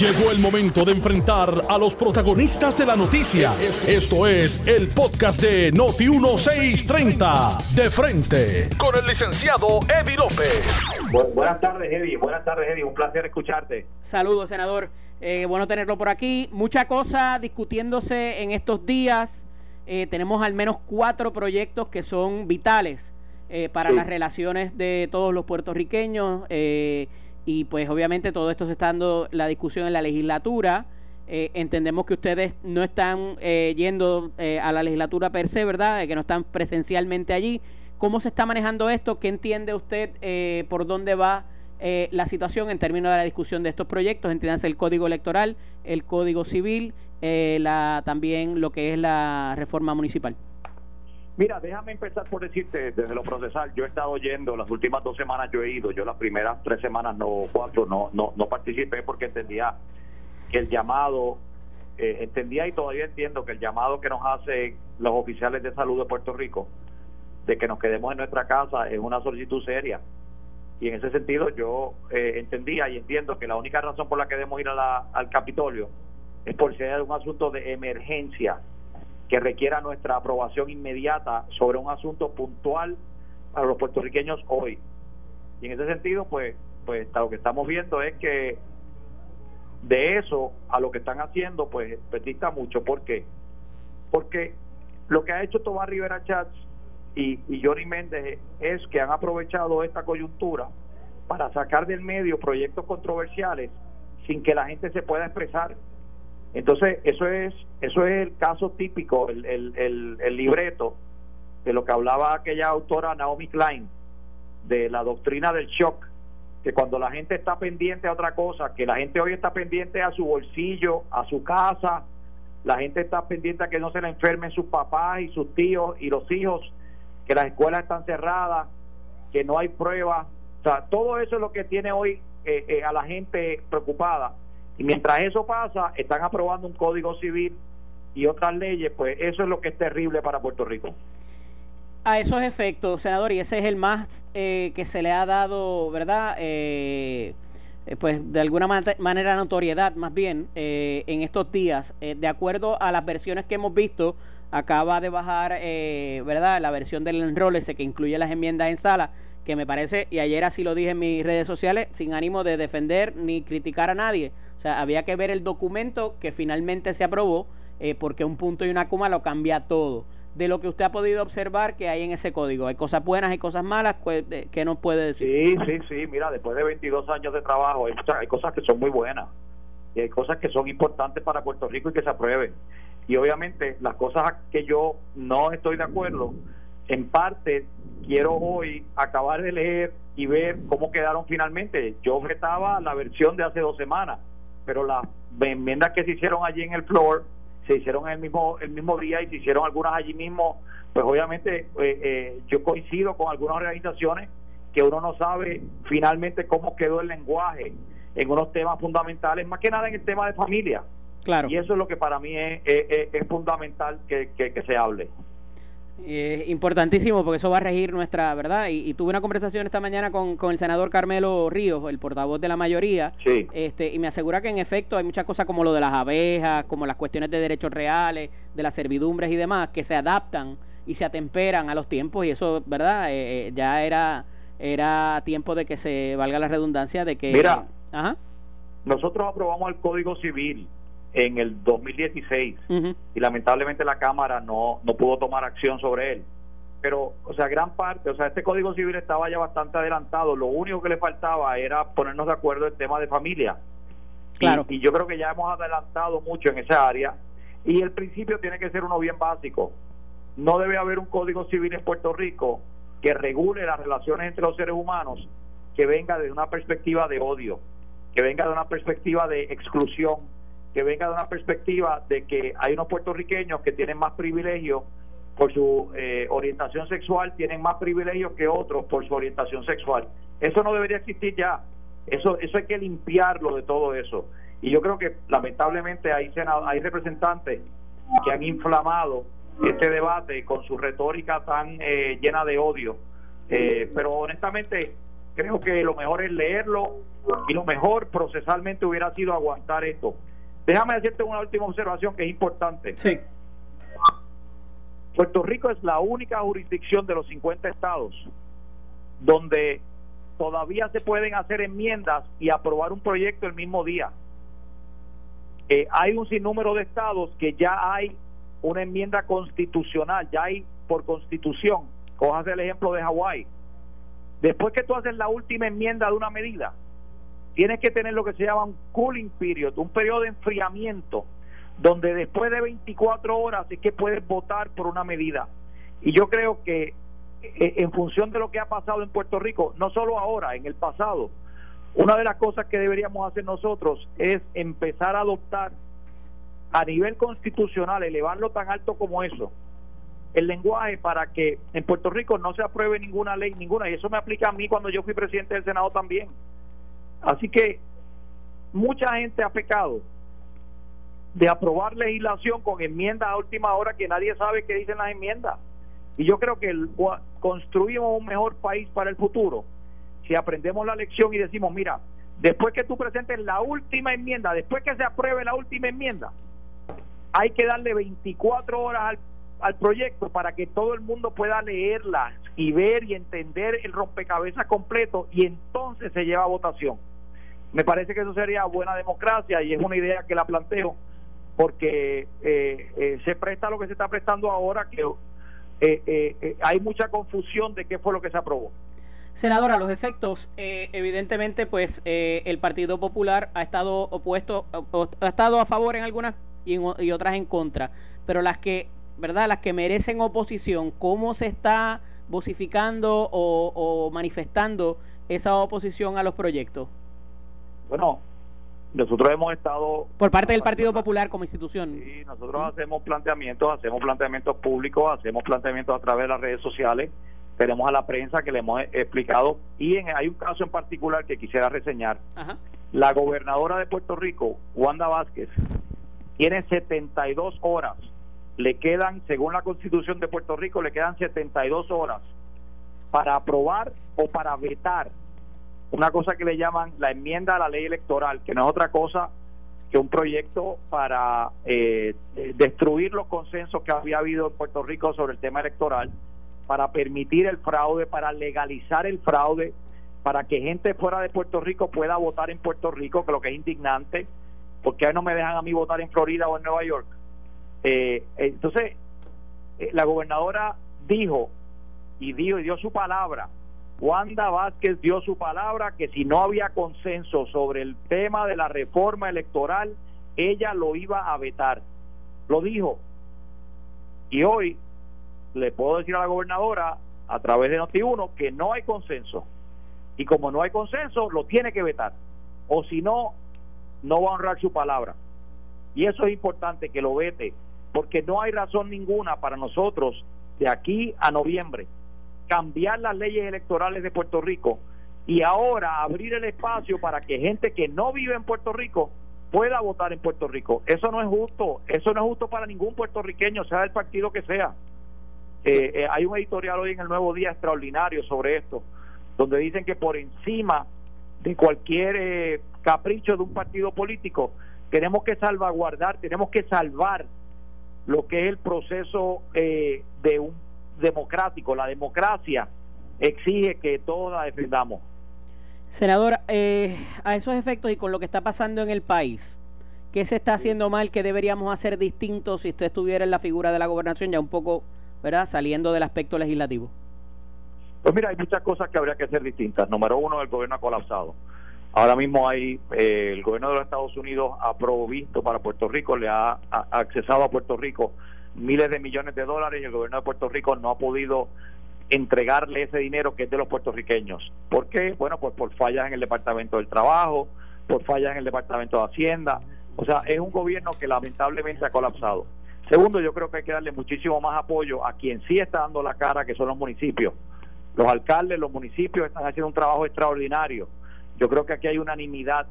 Llegó el momento de enfrentar a los protagonistas de la noticia. Esto es el podcast de Noti 1630. De frente con el licenciado Eddie López. buenas tardes, Eddie. Buenas tardes, Eddie. Un placer escucharte. Saludos, senador. Eh, bueno tenerlo por aquí. Mucha cosa discutiéndose en estos días. Eh, tenemos al menos cuatro proyectos que son vitales eh, para las relaciones de todos los puertorriqueños. Eh, y pues obviamente todo esto se está dando la discusión en la legislatura. Eh, entendemos que ustedes no están eh, yendo eh, a la legislatura per se, ¿verdad? que no están presencialmente allí. ¿Cómo se está manejando esto? ¿Qué entiende usted por dónde va la situación en términos de la discusión de estos proyectos? Entiéndase el Código Electoral, el Código Civil, la, también lo que es la reforma municipal. Mira, déjame empezar por decirte desde lo procesal. Yo he estado yendo, las últimas dos semanas yo he ido, yo las primeras tres semanas, no cuatro, no, no, no participé porque entendía que el llamado, eh, entendía y todavía entiendo que el llamado que nos hacen los oficiales de salud de Puerto Rico, de que nos quedemos en nuestra casa, es una solicitud seria. Y en ese sentido yo eh, entendía y entiendo que la única razón por la que debemos ir al Capitolio es por ser un asunto de emergencia que requiera nuestra aprobación inmediata sobre un asunto puntual para los puertorriqueños hoy. Y en ese sentido, pues, pues lo que estamos viendo es que de eso a lo que están haciendo, pues, pues dista mucho. ¿Por qué? Porque lo que ha hecho Tomás Rivera Chats y, y Johnny Méndez es que han aprovechado esta coyuntura para sacar del medio proyectos controversiales sin que la gente se pueda expresar entonces, eso es eso es el caso típico, el, el, el, libreto de lo que hablaba aquella autora Naomi Klein, de la doctrina del shock, que cuando la gente está pendiente a otra cosa, que la gente hoy está pendiente a su bolsillo, a su casa, la gente está pendiente a que no se le enfermen sus papás y sus tíos y los hijos, que las escuelas están cerradas, que no hay pruebas, o sea, todo eso es lo que tiene hoy eh, eh, a la gente preocupada y mientras eso pasa, están aprobando un código civil y otras leyes, pues eso es lo que es terrible para Puerto Rico. A esos efectos, senador, y ese es el más eh, que se le ha dado, ¿verdad? Eh, eh, pues de alguna manera notoriedad más bien en estos días, de acuerdo a las versiones que hemos visto, acaba de bajar, ¿verdad? La versión del ese que incluye las enmiendas en sala, que me parece, y ayer así lo dije en mis redes sociales, sin ánimo de defender ni criticar a nadie, sea, había que ver el documento que finalmente se aprobó, eh, porque un punto y una coma lo cambia todo. De lo que usted ha podido observar que hay en ese código, hay cosas buenas y cosas malas, pues, ¿qué nos puede decir? Sí, sí, sí, mira, después de 22 años de trabajo, hay, hay cosas que son muy buenas y hay cosas que son importantes para Puerto Rico y que se aprueben. Y obviamente las cosas que yo no estoy de acuerdo, en parte quiero hoy acabar de leer y ver cómo quedaron finalmente. Yo objetaba la versión de hace dos semanas pero las enmiendas que se hicieron allí en el floor se hicieron el mismo el mismo día y se hicieron algunas allí mismo pues obviamente eh, eh, yo coincido con algunas organizaciones que uno no sabe finalmente cómo quedó el lenguaje en unos temas fundamentales más que nada en el tema de familia. Claro. Y eso es lo que para mí es, es, fundamental que, que se hable importantísimo porque eso va a regir nuestra verdad. Y, tuve una conversación esta mañana con, el senador Carmelo Ríos, el portavoz de la mayoría, este, y me asegura que en efecto hay muchas cosas como lo de las abejas, como las cuestiones de derechos reales, de las servidumbres y demás, que se adaptan y se atemperan a los tiempos y eso, ¿verdad? Eh, eh, ya era, era tiempo de que se valga la redundancia de que... Mira, nosotros aprobamos el Código Civil en el 2016 y lamentablemente la Cámara no, no pudo tomar acción sobre él. Pero, o sea, gran parte, o sea, este Código Civil estaba ya bastante adelantado, lo único que le faltaba era ponernos de acuerdo en tema de familia. Claro. Y, yo creo que ya hemos adelantado mucho en esa área y el principio tiene que ser uno bien básico. No debe haber un Código Civil en Puerto Rico que regule las relaciones entre los seres humanos que venga de una perspectiva de odio, que venga de una perspectiva de exclusión, que venga de una perspectiva de que hay unos puertorriqueños que tienen más privilegios por su eh, orientación sexual, tienen más privilegios que otros por su orientación sexual. Eso no debería existir ya. Eso, eso hay que limpiarlo de todo eso. Y yo creo que lamentablemente hay, hay representantes que han inflamado este debate con su retórica tan eh, llena de odio. Eh, pero honestamente, creo que lo mejor es leerlo y lo mejor procesalmente hubiera sido aguantar esto. Déjame decirte una última observación que es importante. Sí. Puerto Rico es la única jurisdicción de los 50 estados donde todavía se pueden hacer enmiendas y aprobar un proyecto el mismo día. Eh, hay un sinnúmero de estados que ya hay una enmienda constitucional, ya hay por constitución. Cojas el ejemplo de Hawái. Después que tú haces la última enmienda de una medida, tienes que tener lo que se llama un cooling period, un periodo de enfriamiento, donde después de 24 horas es que puedes votar por una medida. Y yo creo que eh, en función de lo que ha pasado en Puerto Rico, no solo ahora, en el pasado, una de las cosas que deberíamos hacer nosotros es empezar a adoptar a nivel constitucional, elevarlo tan alto como eso, el lenguaje para que en Puerto Rico no se apruebe ninguna ley, ninguna, y eso me aplica a mí cuando yo fui presidente del Senado también. Así que mucha gente ha pecado de aprobar legislación con enmiendas a última hora que nadie sabe qué dicen las enmiendas. Y yo creo que construimos un mejor país para el futuro si aprendemos la lección y decimos, mira, después que tú presentes la última enmienda, después que se apruebe la última enmienda, hay que darle 24 horas al, al proyecto para que todo el mundo pueda leerla y ver y entender el rompecabezas completo y entonces se lleva a votación. Me parece que eso sería buena democracia y es una idea que la planteo porque eh, eh, se presta lo que se está prestando ahora, que eh, hay mucha confusión de qué fue lo que se aprobó. Senadora, los efectos, evidentemente, pues el Partido Popular ha estado opuesto, ha estado a favor en algunas y, y, otras en contra, pero las que, ¿verdad? Las que merecen oposición, ¿cómo se está vocificando o, o manifestando esa oposición a los proyectos? Bueno, nosotros hemos estado... Por parte del Partido Popular como institución. Sí, nosotros hacemos planteamientos, hacemos planteamientos públicos, hacemos planteamientos a través de las redes sociales, tenemos a la prensa que le hemos explicado y en, hay un caso en particular que quisiera reseñar. La gobernadora de Puerto Rico, Wanda Vázquez, tiene 72 horas, le quedan, según la constitución de Puerto Rico, le quedan 72 horas para aprobar o para vetar una cosa que le llaman la enmienda a la ley electoral, que no es otra cosa que un proyecto para eh, destruir los consensos que había habido en Puerto Rico sobre el tema electoral, para permitir el fraude, para legalizar el fraude, para que gente fuera de Puerto Rico pueda votar en Puerto Rico, que lo que es indignante, porque ahí no me dejan a mí votar en Florida o en Nueva York. Eh, entonces, eh, la gobernadora dijo y dio, y dio su palabra Wanda Vázquez dio su palabra que si no había consenso sobre el tema de la reforma electoral, ella lo iba a vetar. Lo dijo. Y hoy le puedo decir a la gobernadora, a través de Noti1, que no hay consenso. Y como no hay consenso, lo tiene que vetar. O si no, no va a honrar su palabra. Y eso es importante que lo vete, porque no hay razón ninguna para nosotros de aquí a noviembre cambiar las leyes electorales de Puerto Rico y ahora abrir el espacio para que gente que no vive en Puerto Rico pueda votar en Puerto Rico. Eso no es justo, eso no es justo para ningún puertorriqueño, sea del partido que sea. Eh, eh, hay un editorial hoy en el Nuevo Día extraordinario sobre esto, donde dicen que por encima de cualquier eh, capricho de un partido político, tenemos que salvaguardar, tenemos que salvar lo que es el proceso de un democrático, la democracia exige que todos la defendamos. Senadora, eh, a esos efectos y con lo que está pasando en el país, ¿qué se está haciendo mal? ¿Qué deberíamos hacer distinto si usted estuviera en la figura de la gobernación, ya un poco, ¿verdad?, saliendo del aspecto legislativo. Pues mira, hay muchas cosas que habría que hacer distintas. Número uno, el gobierno ha colapsado. Ahora mismo hay, eh, el gobierno de los Estados Unidos ha provisto para Puerto Rico, le ha accesado a Puerto Rico miles de millones de dólares y el gobierno de Puerto Rico no ha podido entregarle ese dinero que es de los puertorriqueños. ¿Por qué? Bueno, pues por fallas en el Departamento del Trabajo, por fallas en el Departamento de Hacienda. O sea, es un gobierno que lamentablemente ha colapsado. Segundo, yo creo que hay que darle muchísimo más apoyo a quien sí está dando la cara, que son los municipios. Los alcaldes, los municipios están haciendo un trabajo extraordinario. Yo creo que aquí hay unanimidad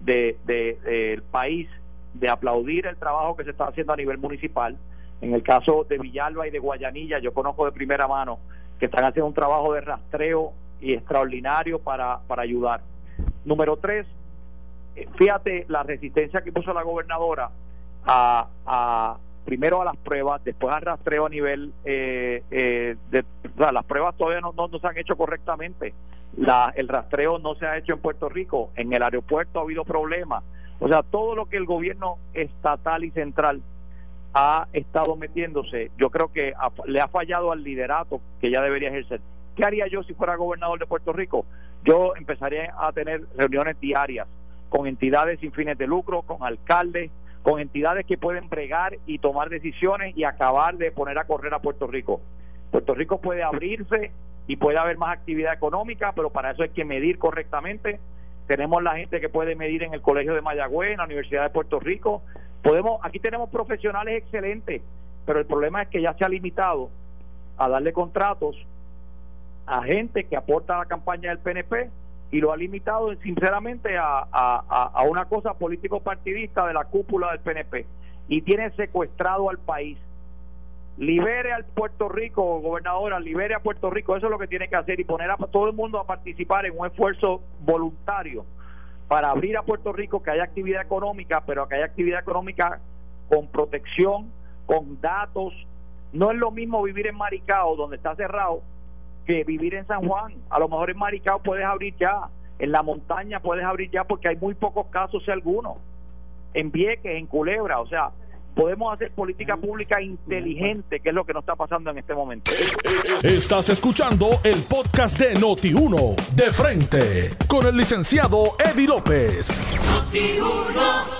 del de, país de aplaudir el trabajo que se está haciendo a nivel municipal en el caso de Villalba y de Guayanilla, yo conozco de primera mano que están haciendo un trabajo de rastreo y extraordinario para, para ayudar. Número tres, eh, fíjate la resistencia que puso la gobernadora a, a primero a las pruebas, después al rastreo a nivel eh, eh, de las pruebas todavía no, no, se han hecho correctamente. La, el rastreo no se ha hecho en Puerto Rico, en el aeropuerto ha habido problemas. O sea, todo lo que el gobierno estatal y central ha estado metiéndose, yo creo que le ha fallado al liderato que ya debería ejercer. ¿Qué haría yo si fuera gobernador de Puerto Rico? Yo empezaría a tener reuniones diarias con entidades sin fines de lucro, con alcaldes, con entidades que pueden bregar y tomar decisiones y acabar de poner a correr a Puerto Rico. Puerto Rico puede abrirse y puede haber más actividad económica, pero para eso hay que medir correctamente. Tenemos la gente que puede medir en el Colegio de Mayagüez, en la Universidad de Puerto Rico. Podemos, aquí tenemos profesionales excelentes, pero el problema es que ya se ha limitado a darle contratos a gente que aporta a la campaña del PNP y lo ha limitado sinceramente a, a, una cosa político partidista de la cúpula del PNP y tiene secuestrado al país. Libere al Puerto Rico, gobernadora, libere a Puerto Rico, eso es lo que tiene que hacer y poner a todo el mundo a participar en un esfuerzo voluntario para abrir a Puerto Rico, que haya actividad económica, pero que haya actividad económica con protección, con datos. No es lo mismo vivir en Maricao, donde está cerrado, que vivir en San Juan. A lo mejor en Maricao puedes abrir ya, en la montaña puedes abrir ya porque hay muy pocos casos, si alguno. En Vieques, en Culebra, o sea, podemos hacer política pública inteligente, que es lo que nos está pasando en este momento. Estás escuchando el podcast de Noti1, de frente, con el licenciado Eddie López.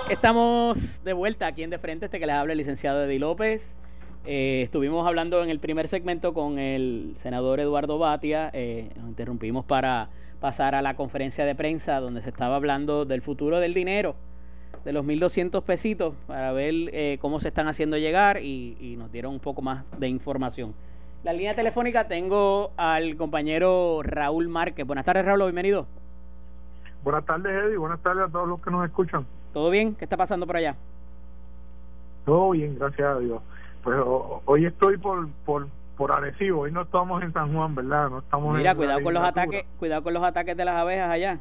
Estamos de vuelta aquí en De Frente, este que les habla el licenciado Eddie López. Eh, estuvimos hablando en el primer segmento con el senador Eduardo Batia. Eh, nos interrumpimos para pasar a la conferencia de prensa donde se estaba hablando del futuro del dinero, de los 1.200 pesitos, para ver eh, cómo se están haciendo llegar y, nos dieron un poco más de información. La línea telefónica tengo al compañero Raúl Márquez. Buenas tardes, Raúl, bienvenido. Buenas tardes, Eddie. Buenas tardes a todos los que nos escuchan. ¿Todo bien? ¿Qué está pasando por allá? Todo bien, gracias a Dios pues hoy estoy por, por, por Arecibo, hoy no estamos en San Juan, ¿verdad? No estamos Mira, cuidado con los ataques, cuidado con los ataques de las abejas allá.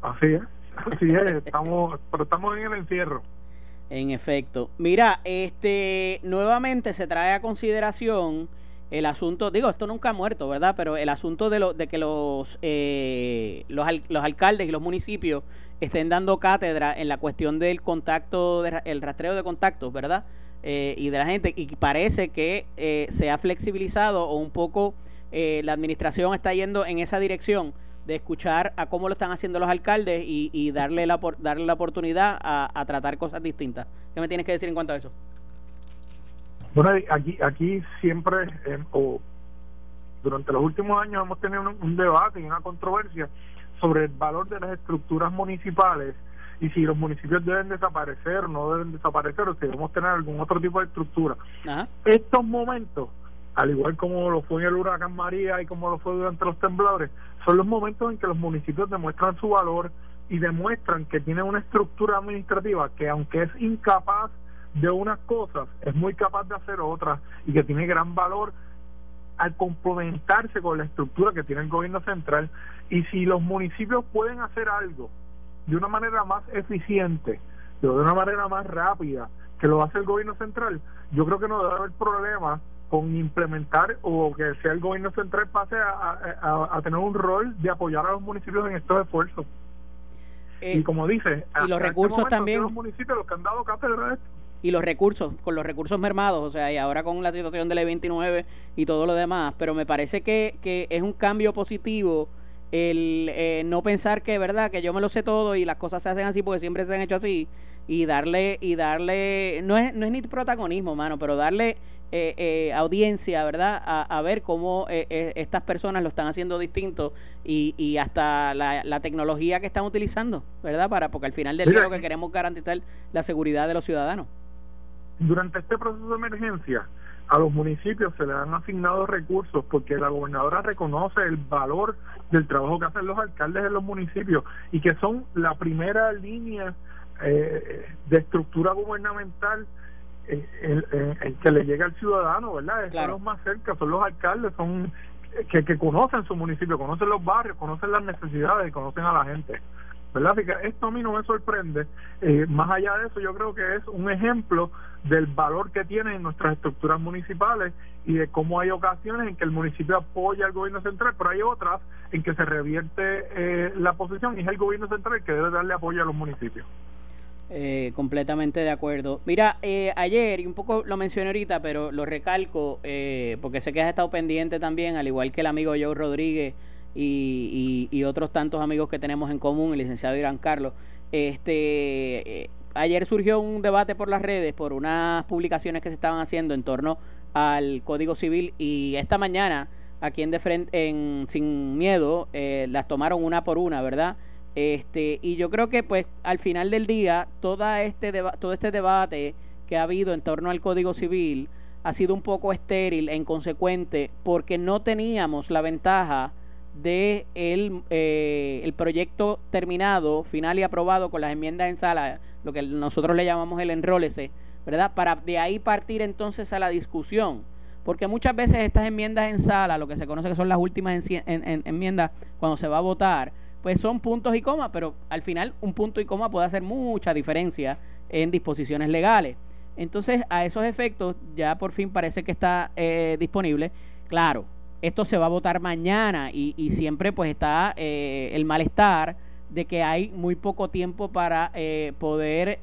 Así es, así es, estamos, pero estamos en el encierro. En efecto. Mira, este nuevamente se trae a consideración el asunto, digo, esto nunca ha muerto, ¿verdad? Pero el asunto de, lo, de que los, eh, los, los, alcaldes y los municipios estén dando cátedra en la cuestión del contacto, el rastreo de contactos, ¿verdad? Eh, y de la gente. Y parece que eh, se ha flexibilizado o un poco eh, la administración está yendo en esa dirección de escuchar a cómo lo están haciendo los alcaldes y, darle, la, darle la oportunidad a, tratar cosas distintas. ¿Qué me tienes que decir en cuanto a eso? Bueno, aquí, aquí siempre, o durante los últimos años hemos tenido un debate y una controversia sobre el valor de las estructuras municipales y si los municipios deben desaparecer, no deben desaparecer, o si debemos tener algún otro tipo de estructura. Estos momentos, al igual como lo fue en el huracán María y como lo fue durante los temblores, son los momentos en que los municipios demuestran su valor y demuestran que tienen una estructura administrativa que aunque es incapaz de unas cosas, es muy capaz de hacer otras y que tiene gran valor al complementarse con la estructura que tiene el gobierno central. Y si los municipios pueden hacer algo de una manera más eficiente, de una manera más rápida que lo hace el gobierno central, yo creo que no debe haber problema con implementar o que sea el gobierno central pase a, tener un rol de apoyar a los municipios en estos esfuerzos. y eh, como dice, y los este recursos también. Los municipios los que han dado cátedra y los recursos, con los recursos mermados, o sea, y ahora con la situación de la 29 y todo lo demás, pero me parece que, que es un cambio positivo el eh, no pensar que verdad que yo me lo sé todo y las cosas se hacen así porque siempre se han hecho así y darle y darle no es no es ni protagonismo mano pero darle eh, eh, audiencia verdad a, ver cómo estas personas lo están haciendo distinto y, y hasta la, la, tecnología que están utilizando verdad para porque al final del día lo que queremos garantizar la seguridad de los ciudadanos. Durante este proceso de emergencia a los municipios se les han asignado recursos porque la gobernadora reconoce el valor del trabajo que hacen los alcaldes de los municipios y que son la primera línea eh, de estructura gubernamental eh, el, que le llega al ciudadano, ¿verdad? Están los más cerca, son los alcaldes, son que, que conocen su municipio, conocen los barrios, conocen las necesidades y conocen a la gente. ¿verdad? que esto a mí no me sorprende. Eh, más allá de eso, yo creo que es un ejemplo del valor que tienen nuestras estructuras municipales y de cómo hay ocasiones en que el municipio apoya al gobierno central, pero hay otras en que se revierte eh, la posición y es el gobierno central el que debe darle apoyo a los municipios. Eh, completamente de acuerdo. Mira, eh, ayer, y un poco lo mencioné ahorita, pero lo recalco, eh, porque sé que has estado pendiente también, al igual que el amigo Joe Rodríguez y, y, otros tantos amigos que tenemos en común, el licenciado Irán Carlos. Este, ayer surgió un debate por las redes por unas publicaciones que se estaban haciendo en torno al Código Civil y esta mañana aquí en, de frente, en Sin Miedo las tomaron una por una, ¿verdad? Este, y yo creo que pues al final del día toda este todo este debate que ha habido en torno al Código Civil ha sido un poco estéril e inconsecuente porque no teníamos la ventaja de el, eh, el proyecto terminado, final y aprobado con las enmiendas en sala, lo que nosotros le llamamos el enrólese, ¿verdad? Para de ahí partir entonces a la discusión. Porque muchas veces estas enmiendas en sala, lo que se conoce que son las últimas enmiendas cuando se va a votar, pues son puntos y comas, pero al final un punto y coma puede hacer mucha diferencia en disposiciones legales. Entonces, a esos efectos, ya por fin parece que está eh, disponible. Claro, esto se va a votar mañana y, siempre pues está eh, el malestar de que hay muy poco tiempo para eh, poder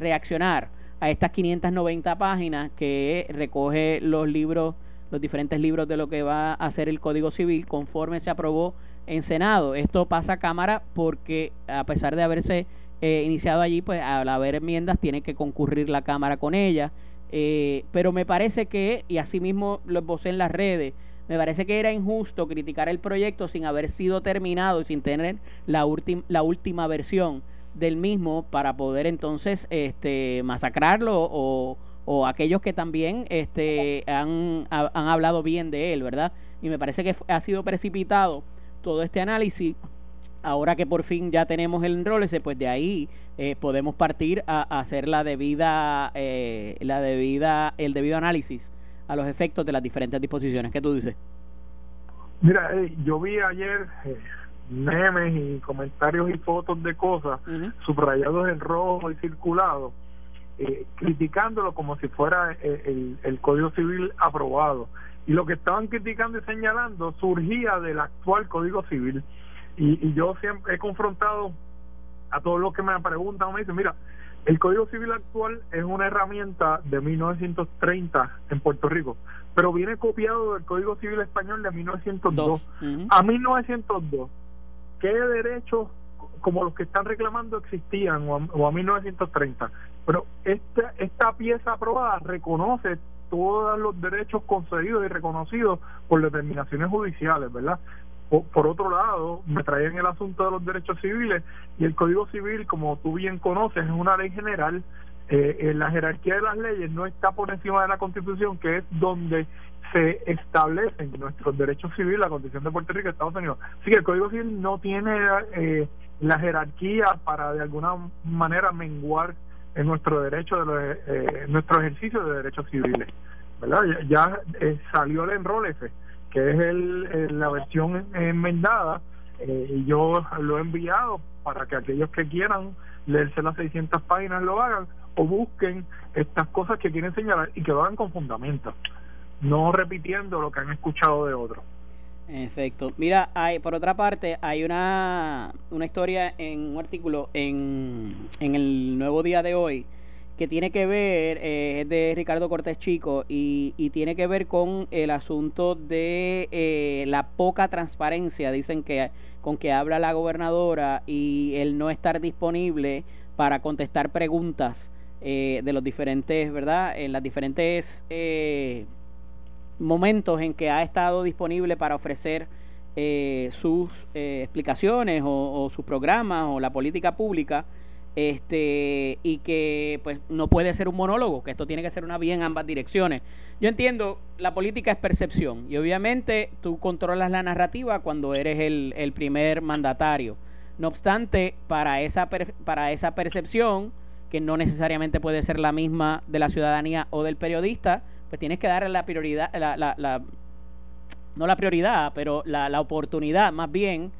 reaccionar a estas 590 páginas que recoge los libros, los diferentes libros de lo que va a hacer el Código Civil conforme se aprobó en Senado. Esto pasa a Cámara porque a pesar de haberse eh, iniciado allí, pues al haber enmiendas tiene que concurrir la Cámara con ella. Eh, pero me parece que, y así mismo lo esbocé en las redes, me parece que era injusto criticar el proyecto sin haber sido terminado y sin tener la, la última versión del mismo para poder entonces este, masacrarlo o, o aquellos que también este, han, han hablado bien de él, ¿verdad? Y me parece que ha sido precipitado todo este análisis ahora que por fin ya tenemos el enrólese, pues de ahí eh, podemos partir a, hacer la debida, eh, la debida, el debido análisis a los efectos de las diferentes disposiciones. ¿Qué tú dices? Mira, yo vi ayer eh, memes y comentarios y fotos de cosas subrayados en rojo y circulados, criticándolo como si fuera el, el Código Civil aprobado y lo que estaban criticando y señalando surgía del actual Código Civil. Y, yo siempre he confrontado a todos los que me preguntan, me dicen, mira, el Código Civil actual es una herramienta de 1930 en Puerto Rico, pero viene copiado del Código Civil español de 1902. A 1902, ¿qué derechos como los que están reclamando existían o a, o a 1930? Pero esta, esta pieza aprobada reconoce todos los derechos concedidos y reconocidos por determinaciones judiciales, ¿verdad? Por, otro lado, me traían el asunto de los derechos civiles y el Código Civil, como tú bien conoces, es una ley general. Eh, en la jerarquía de las leyes no está por encima de la Constitución, que es donde se establecen nuestros derechos civiles, la Constitución de Puerto Rico y Estados Unidos. Así que el Código Civil no tiene eh, la jerarquía para de alguna manera menguar en nuestro derecho, de eh, nuestro ejercicio de derechos civiles. ¿verdad? Ya, eh, salió el enrólese, que es el, la versión enmendada, eh, y yo lo he enviado para que aquellos que quieran leerse las 600 páginas lo hagan o busquen estas cosas que quieren señalar y que lo hagan con fundamento, no repitiendo lo que han escuchado de otros. En efecto. Mira, hay, por otra parte, hay una, una historia en un artículo en, en el Nuevo Día de hoy que tiene que ver, eh, es de Ricardo Cortés Chico, y, y, tiene que ver con el asunto de eh, la poca transparencia, dicen que con que habla la gobernadora y el no estar disponible para contestar preguntas eh, de los diferentes, ¿verdad? En las diferentes momentos en que ha estado disponible para ofrecer eh, sus eh, explicaciones o, sus programas o la política pública este y que pues no puede ser un monólogo, que esto tiene que ser una vía en ambas direcciones. Yo entiendo, la política es percepción y obviamente tú controlas la narrativa cuando eres el, el primer mandatario. No obstante, para esa, para esa percepción, que no necesariamente puede ser la misma de la ciudadanía o del periodista, pues tienes que darle la prioridad, la, la, no la prioridad, pero la, la oportunidad más bien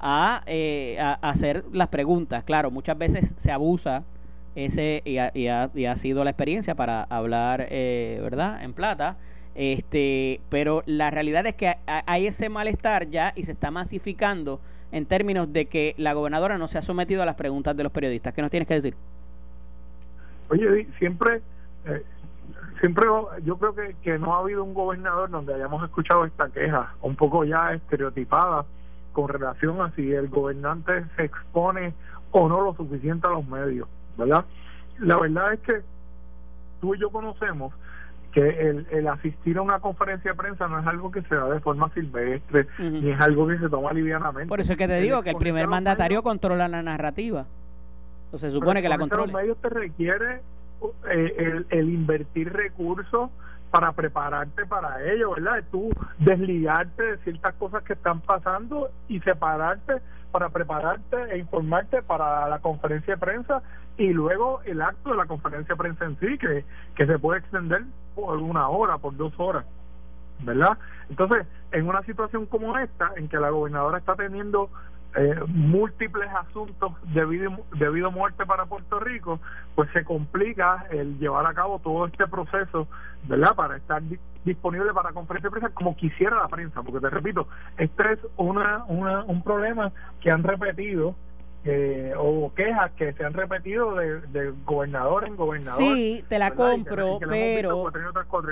a, eh, a, hacer las preguntas. Claro, muchas veces se abusa ese y ha, y ha, y ha sido la experiencia para hablar, eh, ¿verdad? En plata. Este, pero la realidad es que hay ese malestar ya y se está masificando en términos de que la gobernadora no se ha sometido a las preguntas de los periodistas. ¿Qué nos tienes que decir? Oye, siempre, eh, siempre yo creo que, que no ha habido un gobernador donde hayamos escuchado esta queja, un poco ya estereotipada con relación a si el gobernante se expone o no lo suficiente a los medios, ¿verdad? La verdad es que tú y yo conocemos que el, el, asistir a una conferencia de prensa no es algo que se da de forma silvestre, ni es algo que se toma livianamente. Por eso es que te digo que el primer mandatario controla la narrativa. Entonces se supone que la controla. Los medios te requiere el, el, invertir recursos para prepararte para ello, ¿verdad? Tú desligarte de ciertas cosas que están pasando y separarte para prepararte e informarte para la conferencia de prensa y luego el acto de la conferencia de prensa en sí, que, que se puede extender por una hora, por dos horas, ¿verdad? Entonces, en una situación como esta, en que la gobernadora está teniendo eh, múltiples asuntos de vida, de vida o muerte para Puerto Rico, pues se complica el llevar a cabo todo este proceso, ¿verdad? Para estar disponible para conferencia de prensa como quisiera la prensa, porque te repito, este es una, una un problema que han repetido eh, o quejas que se han repetido de, de, gobernador en gobernador. Sí, te la compro, pero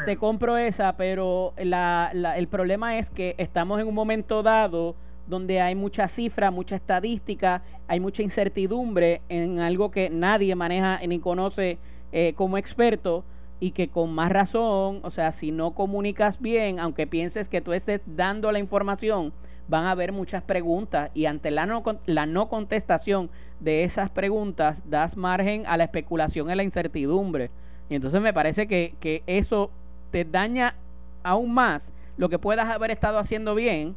te compro esa, pero la, la, el problema es que estamos en un momento dado donde hay mucha cifra, mucha estadística, hay mucha incertidumbre en algo que nadie maneja ni conoce eh, como experto y que con más razón, o sea, si no comunicas bien, aunque pienses que tú estés dando la información, van a haber muchas preguntas y ante la no, la no contestación de esas preguntas das margen a la especulación y la incertidumbre. Y entonces me parece que, que eso te daña aún más lo que puedas haber estado haciendo bien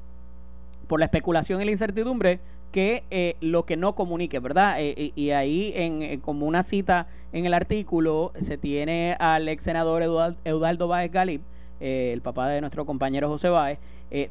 por la especulación y la incertidumbre que eh, lo que no comunique, ¿verdad? Eh, y, ahí, en, eh, como una cita en el artículo, se tiene al ex senador Eudaldo Báez Galip, el papá de nuestro compañero José Báez,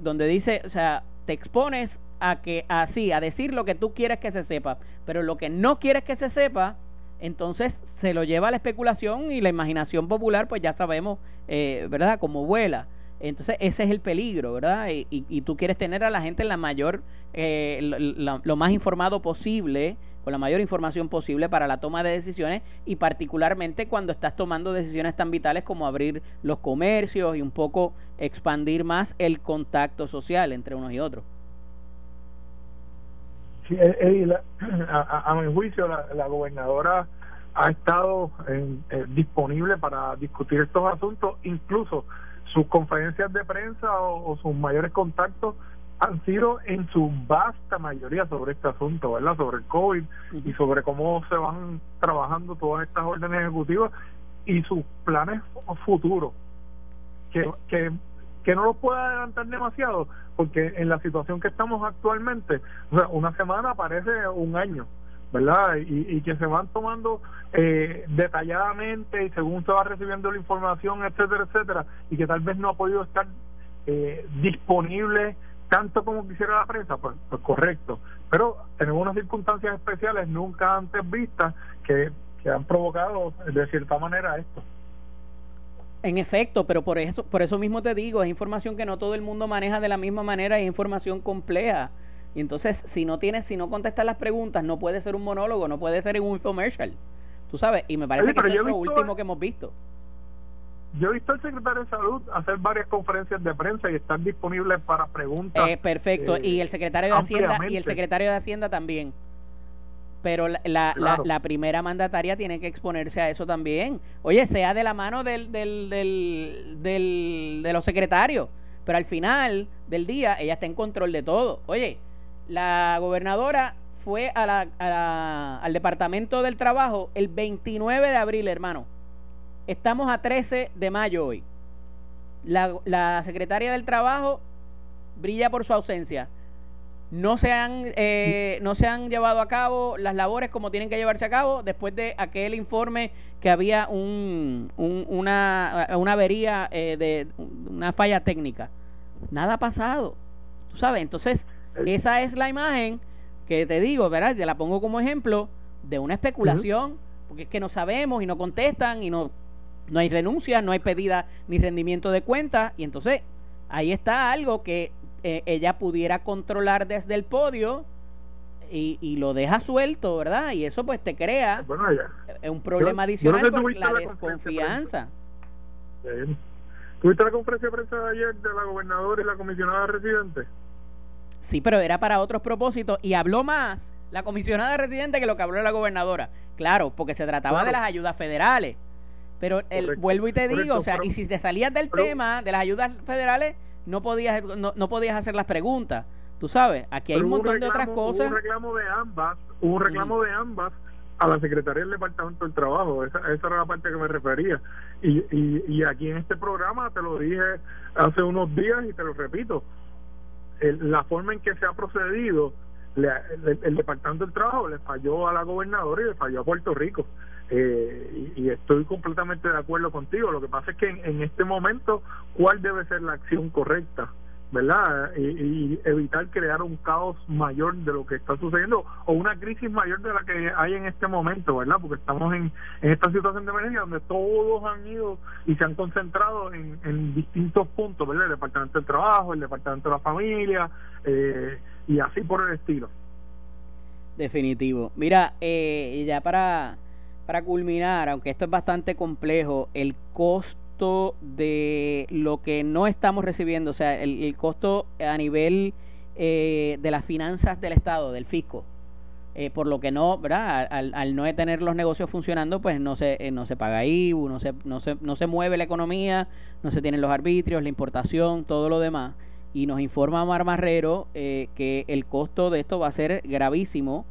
donde dice, o sea, te expones a que así, a decir lo que tú quieres que se sepa, pero lo que no quieres que se sepa, entonces se lo lleva a la especulación y la imaginación popular, pues ya sabemos, ¿verdad?, cómo vuela. Entonces ese es el peligro, ¿verdad? Y, y, tú quieres tener a la gente la mayor, eh, lo, más informado posible, con la mayor información posible para la toma de decisiones y particularmente cuando estás tomando decisiones tan vitales como abrir los comercios y un poco expandir más el contacto social entre unos y otros. Sí, eh, eh, a, mi juicio la, gobernadora ha estado eh, disponible para discutir estos asuntos, incluso sus conferencias de prensa o, sus mayores contactos han sido en su vasta mayoría sobre este asunto, ¿verdad? Sobre el COVID y sobre cómo se van trabajando todas estas órdenes ejecutivas y sus planes futuros. Que, que, que no los puedo adelantar demasiado, porque en la situación que estamos actualmente, o sea, una semana parece un año. ¿Verdad? Y, y, que se van tomando eh, detalladamente y según se va recibiendo la información, etcétera, etcétera, y que tal vez no ha podido estar eh, disponible tanto como quisiera la prensa, pues, pues correcto. Pero tenemos unas circunstancias especiales nunca antes vistas que, que han provocado de cierta manera esto. En efecto, pero por eso, por eso mismo te digo, es información que no todo el mundo maneja de la misma manera, es información compleja. Y entonces, si no tienes, si no contestas las preguntas, no puede ser un monólogo, no puede ser un infomercial. Tú sabes, y me parece que eso es lo último que hemos visto. Yo he visto al secretario de Salud hacer varias conferencias de prensa y están disponibles para preguntas. Eh, perfecto, y el secretario de Hacienda y el secretario de Hacienda también. Pero la, la, la, primera mandataria tiene que exponerse a eso también. Oye, sea de la mano del, del, del, del, de los secretarios, pero al final del día ella está en control de todo. Oye, la gobernadora fue al Departamento del Trabajo el 29 de abril, hermano. Estamos a 13 de mayo hoy. La, la secretaria del Trabajo brilla por su ausencia. No se, han, eh, no se han llevado a cabo las labores como tienen que llevarse a cabo después de aquel informe que había un, una, una avería eh, de una falla técnica Nada ha pasado. ¿Tú sabes? Entonces, esa es la imagen que te digo, ¿verdad? Te la pongo como ejemplo de una especulación, porque es que no sabemos y no contestan y no, no hay renuncia, no hay pedida ni rendimiento de cuenta. Y entonces, ahí está algo que eh, ella pudiera controlar desde el podio y, y, lo deja suelto, ¿verdad? Y eso pues te crea un problema adicional por la, desconfianza. ¿Tuviste la conferencia de prensa de ayer de la gobernadora y la comisionada residente? Sí, pero era para otros propósitos y habló más la comisionada residente que lo que habló la gobernadora. Claro, porque se trataba de las ayudas federales. Pero el, vuelvo y te digo, o sea, y si te salías del tema de las ayudas federales, no podías, no, no podías hacer las preguntas. Tú sabes, aquí hay un montón de otras cosas. Hubo un reclamo de ambas, un reclamo de ambas a la Secretaría del Departamento del Trabajo. Esa, esa era la parte que me refería. Y, y, y aquí en este programa te lo dije hace unos días y te lo repito. La forma en que se ha procedido, el, Departamento del Trabajo le falló a la gobernadora y le falló a Puerto Rico. Eh, y, estoy completamente de acuerdo contigo. Lo que pasa es que en este momento, ¿cuál debe ser la acción correcta? ¿Verdad? Y, evitar crear un caos mayor de lo que está sucediendo o una crisis mayor de la que hay en este momento, ¿verdad? Porque estamos en, en esta situación de emergencia donde todos han ido y se han concentrado en, distintos puntos, ¿verdad? El Departamento del Trabajo, el Departamento de la Familia eh, y así por el estilo. Definitivo. Mira, eh, ya para, para culminar, aunque esto es bastante complejo, el costo de lo que no estamos recibiendo, o sea, el, costo a nivel eh, de las finanzas del Estado, del fisco. Eh, por lo que no, ¿verdad? Al, no tener los negocios funcionando, pues no se, eh, no se paga IVU, no se, no, se, no se mueve la economía, no se tienen los arbitrios, la importación, todo lo demás. Y nos informa Mar Marrero que el costo de esto va a ser gravísimo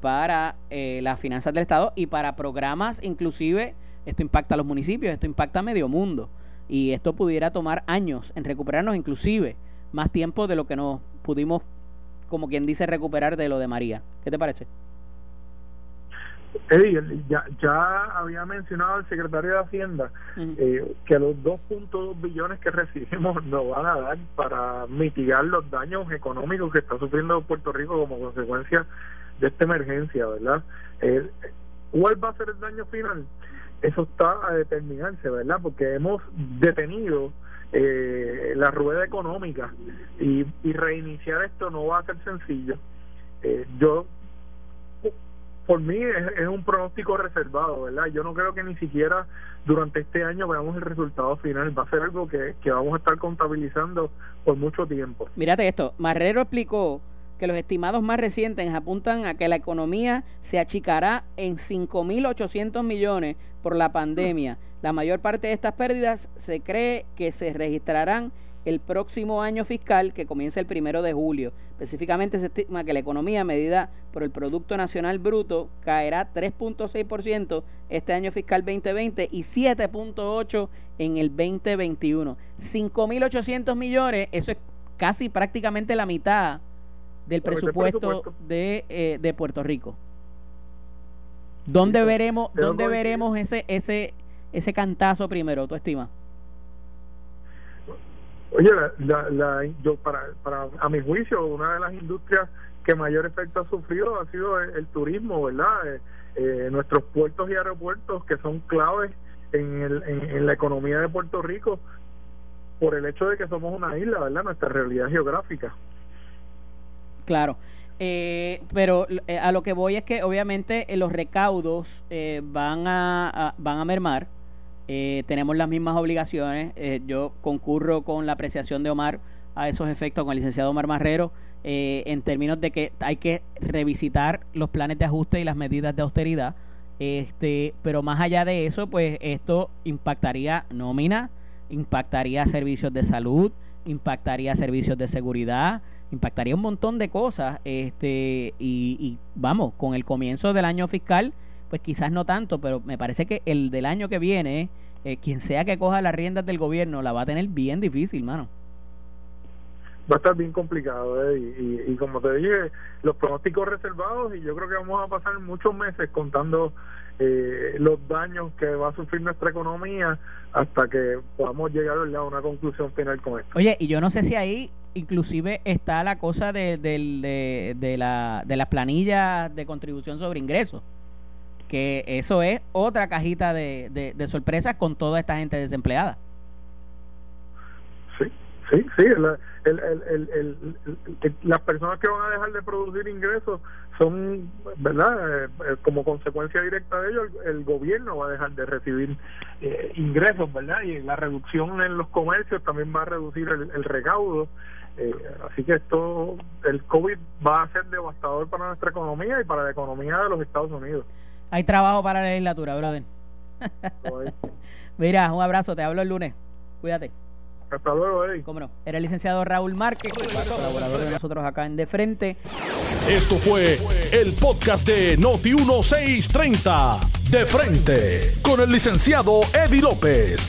para las finanzas del Estado y para programas inclusive esto impacta a los municipios, esto impacta a medio mundo. Y esto pudiera tomar años en recuperarnos, inclusive más tiempo de lo que nos pudimos, como quien dice, recuperar de lo de María. ¿Qué te parece? Eddie, ya, ya había mencionado el secretario de Hacienda eh, que los 2.2 billones que recibimos nos van a dar para mitigar los daños económicos que está sufriendo Puerto Rico como consecuencia de esta emergencia, ¿verdad? Eh, ¿Cuál va a ser el daño final? Eso está a determinarse, ¿verdad? Porque hemos detenido eh, la rueda económica y, reiniciar esto no va a ser sencillo. Eh, yo, por mí, es, un pronóstico reservado, ¿verdad? Yo no creo que ni siquiera durante este año veamos el resultado final. Va a ser algo que, que vamos a estar contabilizando por mucho tiempo. Mírate esto, Marrero explicó que los estimados más recientes apuntan a que la economía se achicará en 5.800 millones por la pandemia. La mayor parte de estas pérdidas se cree que se registrarán el próximo año fiscal que comienza el primero de julio. Específicamente se estima que la economía medida por el Producto Nacional Bruto caerá 3.6% este año fiscal 2020 y 7.8% en el 2021. 5.800 millones, eso es casi prácticamente la mitad del presupuesto, De, eh, de Puerto Rico. ¿Dónde veremos, dónde veremos ese, ese, ese cantazo primero, tu estima? Oye, la, la, yo para, para, a mi juicio, una de las industrias que mayor efecto ha sufrido ha sido el, turismo, ¿verdad? Eh, eh, nuestros puertos y aeropuertos que son claves en, el, en, la economía de Puerto Rico por el hecho de que somos una isla, ¿verdad? Nuestra realidad geográfica. Claro. Eh, pero eh, a lo que voy es que obviamente eh, los recaudos van, a, van a mermar. tenemos las mismas obligaciones. yo concurro con la apreciación de Omar a esos efectos con el licenciado Omar Marrero en términos de que hay que revisitar los planes de ajuste y las medidas de austeridad. Este, pero más allá de eso, pues esto impactaría nómina, impactaría servicios de salud, impactaría servicios de seguridad, impactaría un montón de cosas este y, vamos con el comienzo del año fiscal pues quizás no tanto pero me parece que el del año que viene eh, quien sea que coja las riendas del gobierno la va a tener bien difícil mano va a estar bien complicado ¿eh? y, y, como te dije los pronósticos reservados y yo creo que vamos a pasar muchos meses contando eh, los daños que va a sufrir nuestra economía hasta que podamos llegar a una conclusión final con esto. Oye, y yo no sé si ahí inclusive está la cosa de, de, de, la, de las planillas de contribución sobre ingresos, que eso es otra cajita de, de sorpresas con toda esta gente desempleada. Sí, sí, sí. las personas que van a dejar de producir ingresos son, ¿verdad? Eh, eh, como consecuencia directa de ello, el, gobierno va a dejar de recibir eh, ingresos, ¿verdad? Y la reducción en los comercios también va a reducir el, recaudo. Así que esto, el COVID va a ser devastador para nuestra economía y para la economía de los Estados Unidos. Hay trabajo para la legislatura, brother. Mira, un abrazo, te hablo el lunes. Cuídate. Hasta luego, Eddie. ¿Cómo no? Era el licenciado Raúl Márquez, colaborador de nosotros acá en De Frente. Esto fue el podcast de Noti1630. De Frente. Con el licenciado Eddie López.